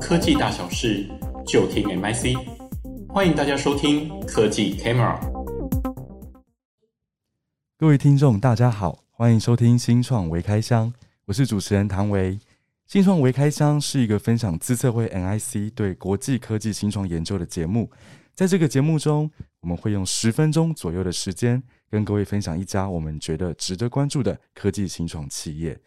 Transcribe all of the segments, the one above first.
科技大小事，就听 MIC。欢迎大家收听科技 Camera。各位听众，大家好，欢迎收听新创微开箱，我是主持人唐维。新创微开箱是一个分享资策会 MIC 对国际科技新创研究的节目。在这个节目中，我们会用十分钟左右的时间，跟各位分享一家我们觉得值得关注的科技新创企业。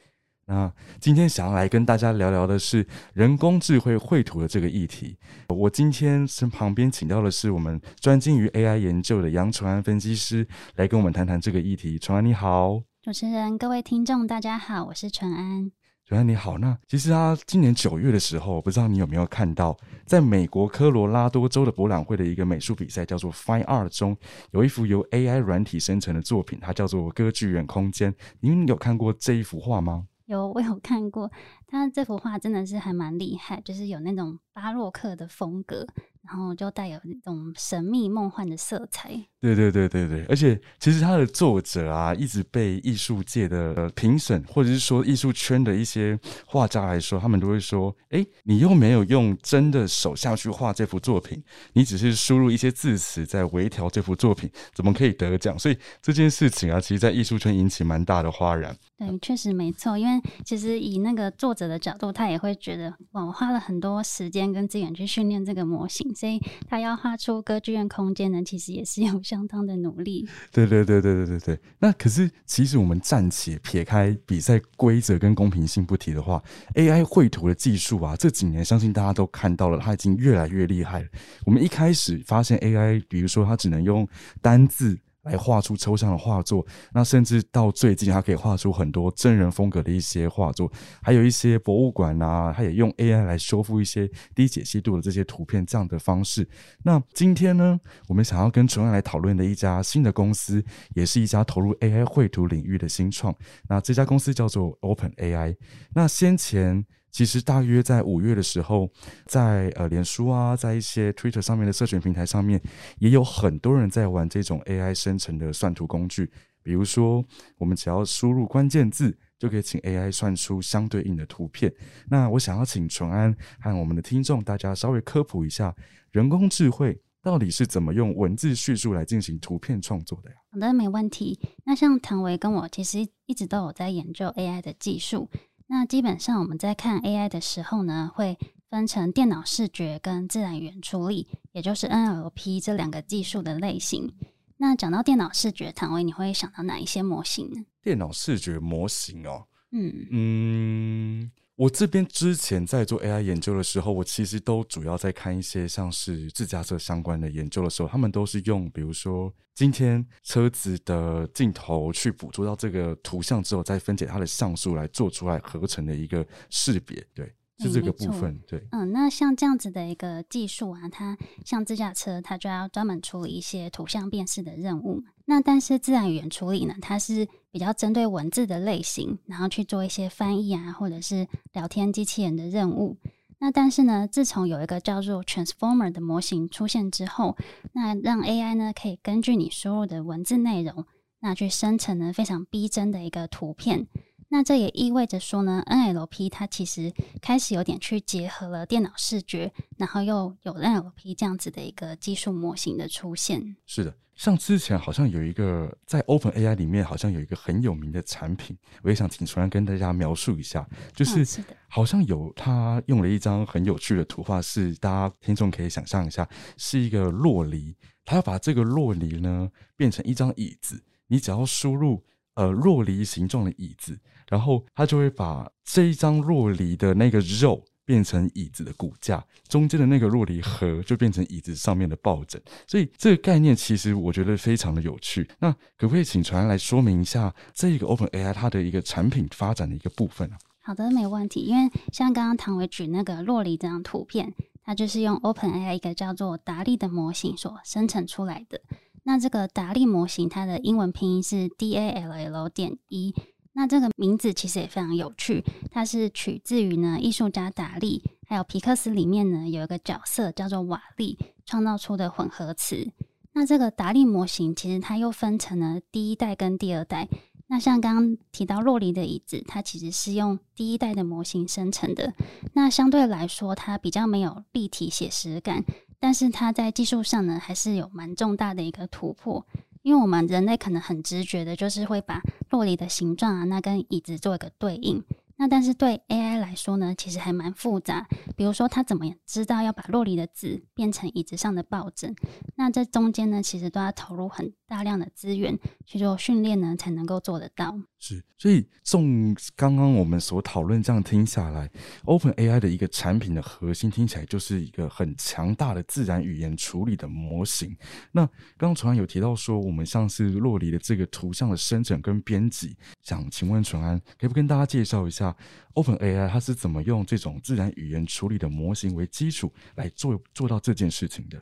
那今天想要来跟大家聊聊的是人工智慧绘图的这个议题。我今天身旁边请到的是我们专精于 AI 研究的杨淳安分析师，来跟我们谈谈这个议题。淳安你好，主持人、各位听众大家好，我是淳安。淳安你好，那其实啊，今年九月的时候，不知道你有没有看到，在美国科罗拉多州的博览会的一个美术比赛，叫做 Fine Art 中，有一幅由 AI 软体生成的作品，它叫做《歌剧院空间》。您有看过这一幅画吗？有，我有 看过。他这幅画真的是还蛮厉害，就是有那种巴洛克的风格。然后就带有那种神秘梦幻的色彩。对对对对对，而且其实他的作者啊，一直被艺术界的呃评审或者是说艺术圈的一些画家来说，他们都会说：“哎，你又没有用真的手下去画这幅作品，你只是输入一些字词在微调这幅作品，怎么可以得奖？”所以这件事情啊，其实在艺术圈引起蛮大的哗然。对，确实没错，因为其实以那个作者的角度，他也会觉得哇，我花了很多时间跟资源去训练这个模型。所以他要画出歌剧院空间呢，其实也是有效 相当的努力。对对对对对对对。那可是，其实我们暂且撇开比赛规则跟公平性不提的话，AI 绘图的技术啊，这几年相信大家都看到了，它已经越来越厉害了。我们一开始发现 AI，比如说它只能用单字。来画出抽象的画作，那甚至到最近，它可以画出很多真人风格的一些画作，还有一些博物馆啊，它也用 AI 来修复一些低解析度的这些图片，这样的方式。那今天呢，我们想要跟纯爱来讨论的一家新的公司，也是一家投入 AI 绘图领域的新创。那这家公司叫做 OpenAI。那先前。其实大约在五月的时候，在呃脸书啊，在一些 Twitter 上面的社群平台上面，也有很多人在玩这种 AI 生成的算图工具。比如说，我们只要输入关键字，就可以请 AI 算出相对应的图片。那我想要请淳安和我们的听众大家稍微科普一下，人工智慧到底是怎么用文字叙述来进行图片创作的呀？好的，没问题。那像唐维跟我其实一直都有在研究 AI 的技术。那基本上我们在看 AI 的时候呢，会分成电脑视觉跟自然语言处理，也就是 NLP 这两个技术的类型。那讲到电脑视觉，唐威你会想到哪一些模型呢？电脑视觉模型哦，嗯嗯。我这边之前在做 AI 研究的时候，我其实都主要在看一些像是自驾车相关的研究的时候，他们都是用比如说今天车子的镜头去捕捉到这个图像之后，再分解它的像素来做出来合成的一个识别，对。是这个部分，对，嗯，那像这样子的一个技术啊，它像自驾车，它就要专门处理一些图像辨识的任务。那但是自然语言处理呢，它是比较针对文字的类型，然后去做一些翻译啊，或者是聊天机器人的任务。那但是呢，自从有一个叫做 Transformer 的模型出现之后，那让 AI 呢可以根据你输入的文字内容，那去生成呢非常逼真的一个图片。那这也意味着说呢，NLP 它其实开始有点去结合了电脑视觉，然后又有 NLP 这样子的一个技术模型的出现。是的，像之前好像有一个在 OpenAI 里面好像有一个很有名的产品，我也想请淳安跟大家描述一下，就是好像有他用了一张很有趣的图画，是大家听众可以想象一下，是一个洛梨，他要把这个洛梨呢变成一张椅子，你只要输入呃若梨形状的椅子。然后他就会把这一张若梨的那个肉变成椅子的骨架，中间的那个若梨核就变成椅子上面的抱枕。所以这个概念其实我觉得非常的有趣。那可不可以请传来说明一下这个 OpenAI 它的一个产品发展的一个部分呢？好的，没问题。因为像刚刚唐伟举那个酪梨这张图片，它就是用 OpenAI 一个叫做达利的模型所生成出来的。那这个达利模型它的英文拼音是 D A L L 点 E。那这个名字其实也非常有趣，它是取自于呢艺术家达利，还有皮克斯里面呢有一个角色叫做瓦力创造出的混合词。那这个达利模型其实它又分成了第一代跟第二代。那像刚刚提到酪梨的椅子，它其实是用第一代的模型生成的。那相对来说，它比较没有立体写实感，但是它在技术上呢，还是有蛮重大的一个突破。因为我们人类可能很直觉的，就是会把酪梨的形状啊，那跟椅子做一个对应。那但是对 AI 来说呢，其实还蛮复杂。比如说，它怎么知道要把酪梨的纸变成椅子上的抱枕？那这中间呢，其实都要投入很大量的资源去做训练呢，才能够做得到。是，所以从刚刚我们所讨论这样听下来，OpenAI 的一个产品的核心听起来就是一个很强大的自然语言处理的模型。那刚刚淳安有提到说，我们像是酪梨的这个图像的生成跟编辑，想请问淳安，可以不跟大家介绍一下？OpenAI 它是怎么用这种自然语言处理的模型为基础来做做到这件事情的？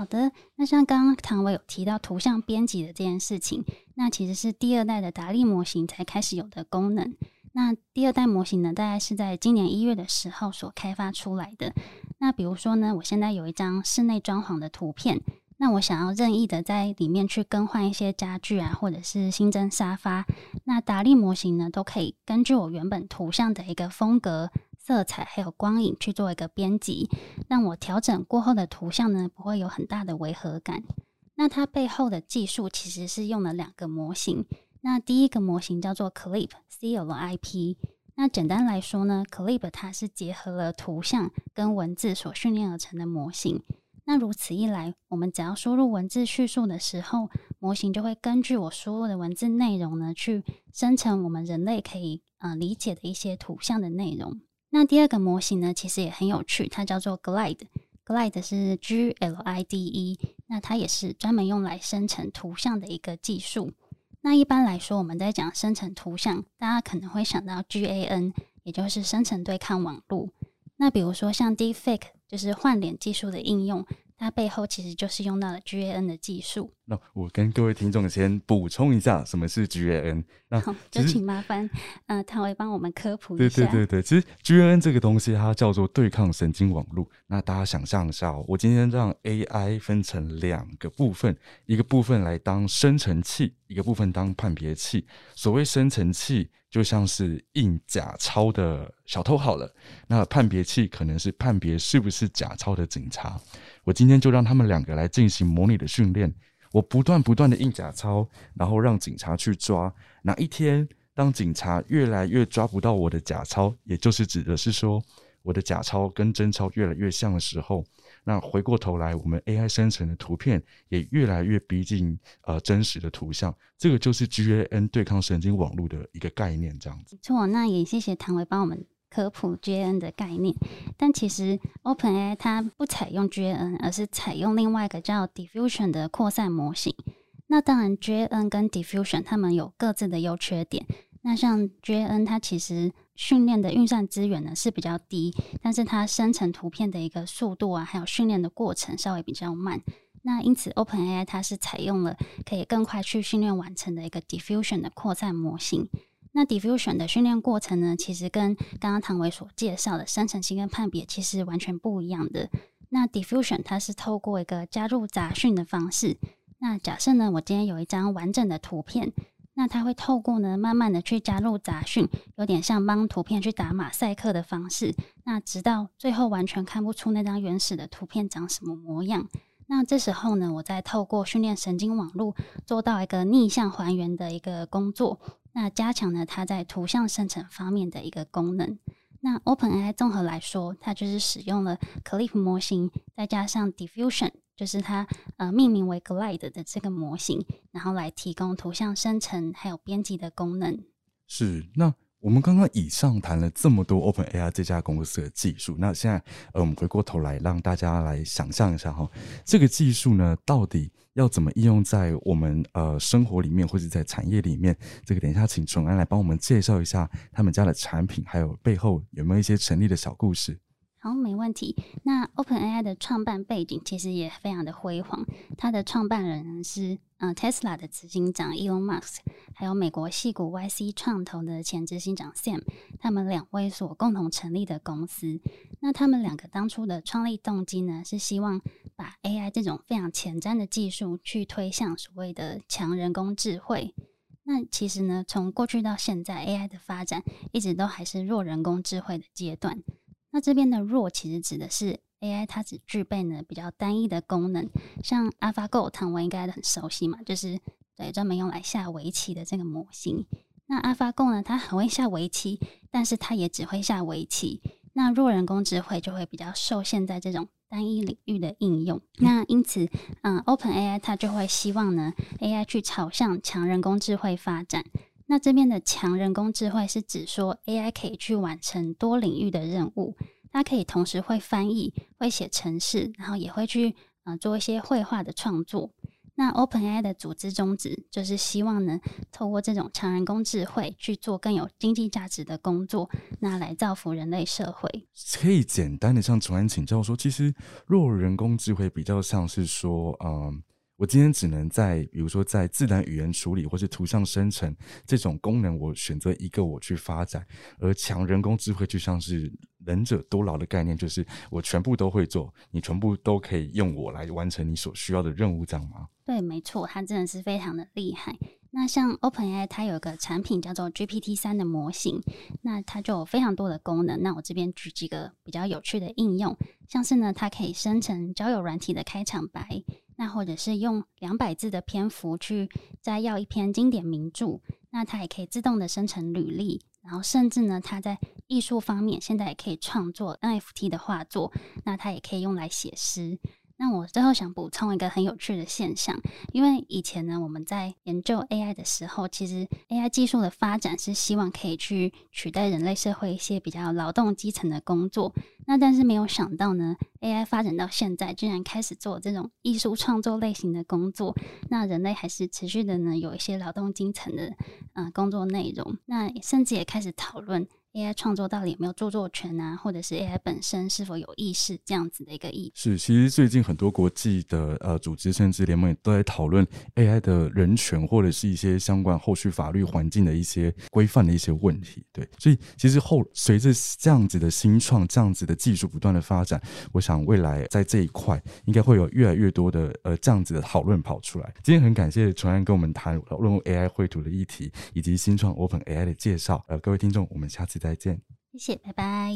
好的，那像刚刚唐伟有提到图像编辑的这件事情，那其实是第二代的达利模型才开始有的功能。那第二代模型呢，大概是在今年一月的时候所开发出来的。那比如说呢，我现在有一张室内装潢的图片。那我想要任意的在里面去更换一些家具啊，或者是新增沙发，那达利模型呢，都可以根据我原本图像的一个风格、色彩还有光影去做一个编辑，让我调整过后的图像呢，不会有很大的违和感。那它背后的技术其实是用了两个模型，那第一个模型叫做 CLIP，C L I P。那简单来说呢，CLIP 它是结合了图像跟文字所训练而成的模型。那如此一来，我们只要输入文字叙述的时候，模型就会根据我输入的文字内容呢，去生成我们人类可以呃理解的一些图像的内容。那第二个模型呢，其实也很有趣，它叫做 Glide，Glide 是 G L I D E，那它也是专门用来生成图像的一个技术。那一般来说，我们在讲生成图像，大家可能会想到 G A N，也就是生成对抗网络。那比如说像 Deepfake，就是换脸技术的应用，它背后其实就是用到了 GAN 的技术。那我跟各位听众先补充一下，什么是 GAN？那，就请麻烦呃，唐维帮我们科普一下。对对对对，其实 GAN 这个东西它叫做对抗神经网络。那大家想象一下哦，我今天让 AI 分成两个部分，一个部分来当生成器，一个部分当判别器。所谓生成器。就像是印假钞的小偷好了，那判别器可能是判别是不是假钞的警察。我今天就让他们两个来进行模拟的训练，我不断不断的印假钞，然后让警察去抓。哪一天当警察越来越抓不到我的假钞，也就是指的是说我的假钞跟真钞越来越像的时候。那回过头来，我们 AI 生成的图片也越来越逼近呃真实的图像，这个就是 GAN 对抗神经网络的一个概念，这样子。错，那也谢谢唐维帮我们科普 GAN 的概念。但其实 OpenAI 它不采用 GAN，而是采用另外一个叫 Diffusion 的扩散模型。那当然，GAN 跟 Diffusion 它们有各自的优缺点。那像 GAN 它其实训练的运算资源呢是比较低，但是它生成图片的一个速度啊，还有训练的过程稍微比较慢。那因此 OpenAI 它是采用了可以更快去训练完成的一个 Diffusion 的扩散模型。那 Diffusion 的训练过程呢，其实跟刚刚唐伟所介绍的生成性跟判别其实完全不一样的。那 Diffusion 它是透过一个加入杂讯的方式。那假设呢，我今天有一张完整的图片。那它会透过呢，慢慢的去加入杂讯，有点像帮图片去打马赛克的方式。那直到最后完全看不出那张原始的图片长什么模样。那这时候呢，我再透过训练神经网络，做到一个逆向还原的一个工作，那加强了它在图像生成方面的一个功能。那 OpenAI 综合来说，它就是使用了 CLIP 模型，再加上 Diffusion。就是它呃命名为 Glide 的这个模型，然后来提供图像生成还有编辑的功能。是，那我们刚刚以上谈了这么多 OpenAI 这家公司的技术，那现在呃我们回过头来让大家来想象一下哈，这个技术呢到底要怎么应用在我们呃生活里面或者在产业里面？这个等一下请淳安来帮我们介绍一下他们家的产品，还有背后有没有一些成立的小故事。好，没问题。那 OpenAI 的创办背景其实也非常的辉煌。它的创办人是嗯 Tesla 的执行长 Elon Musk，还有美国系股 YC 创投的前执行长 Sam，他们两位所共同成立的公司。那他们两个当初的创立动机呢，是希望把 AI 这种非常前瞻的技术去推向所谓的强人工智慧。那其实呢，从过去到现在，AI 的发展一直都还是弱人工智慧的阶段。那这边的弱其实指的是 AI 它只具备呢比较单一的功能，像 AlphaGo，唐文应该很熟悉嘛，就是对专门用来下围棋的这个模型。那 AlphaGo 呢，它很会下围棋，但是它也只会下围棋。那弱人工智慧就会比较受限在这种单一领域的应用。那因此，嗯，OpenAI 它就会希望呢，AI 去朝向强人工智慧发展。那这边的强人工智慧是指说，AI 可以去完成多领域的任务，它可以同时会翻译、会写程式，然后也会去嗯做一些绘画的创作。那 OpenAI 的组织宗旨就是希望呢，透过这种强人工智慧去做更有经济价值的工作，那来造福人类社会。可以简单的向崇安请教说，其实弱人工智慧比较像是说，嗯。我今天只能在，比如说在自然语言处理或是图像生成这种功能，我选择一个我去发展。而强人工智慧就像是能者多劳的概念，就是我全部都会做，你全部都可以用我来完成你所需要的任务，这样吗？对，没错，它真的是非常的厉害。那像 OpenAI，它有一个产品叫做 GPT 三的模型，那它就有非常多的功能。那我这边举几个比较有趣的应用，像是呢，它可以生成交友软体的开场白。那或者是用两百字的篇幅去摘要一篇经典名著，那它也可以自动的生成履历，然后甚至呢，它在艺术方面现在也可以创作 NFT 的画作，那它也可以用来写诗。那我最后想补充一个很有趣的现象，因为以前呢，我们在研究 AI 的时候，其实 AI 技术的发展是希望可以去取代人类社会一些比较劳动基层的工作。那但是没有想到呢，AI 发展到现在，居然开始做这种艺术创作类型的工作。那人类还是持续的呢，有一些劳动精神的嗯、工作内容。那甚至也开始讨论。AI 创作到底有没有著作权啊？或者是 AI 本身是否有意识这样子的一个意义？是，其实最近很多国际的呃组织甚至联盟也都在讨论 AI 的人权或者是一些相关后续法律环境的一些规范的一些问题。对，所以其实后随着这样子的新创、这样子的技术不断的发展，我想未来在这一块应该会有越来越多的呃这样子的讨论跑出来。今天很感谢崇安跟我们谈论 AI 绘图的议题以及新创 OpenAI 的介绍。呃，各位听众，我们下次。再见，谢谢，拜拜。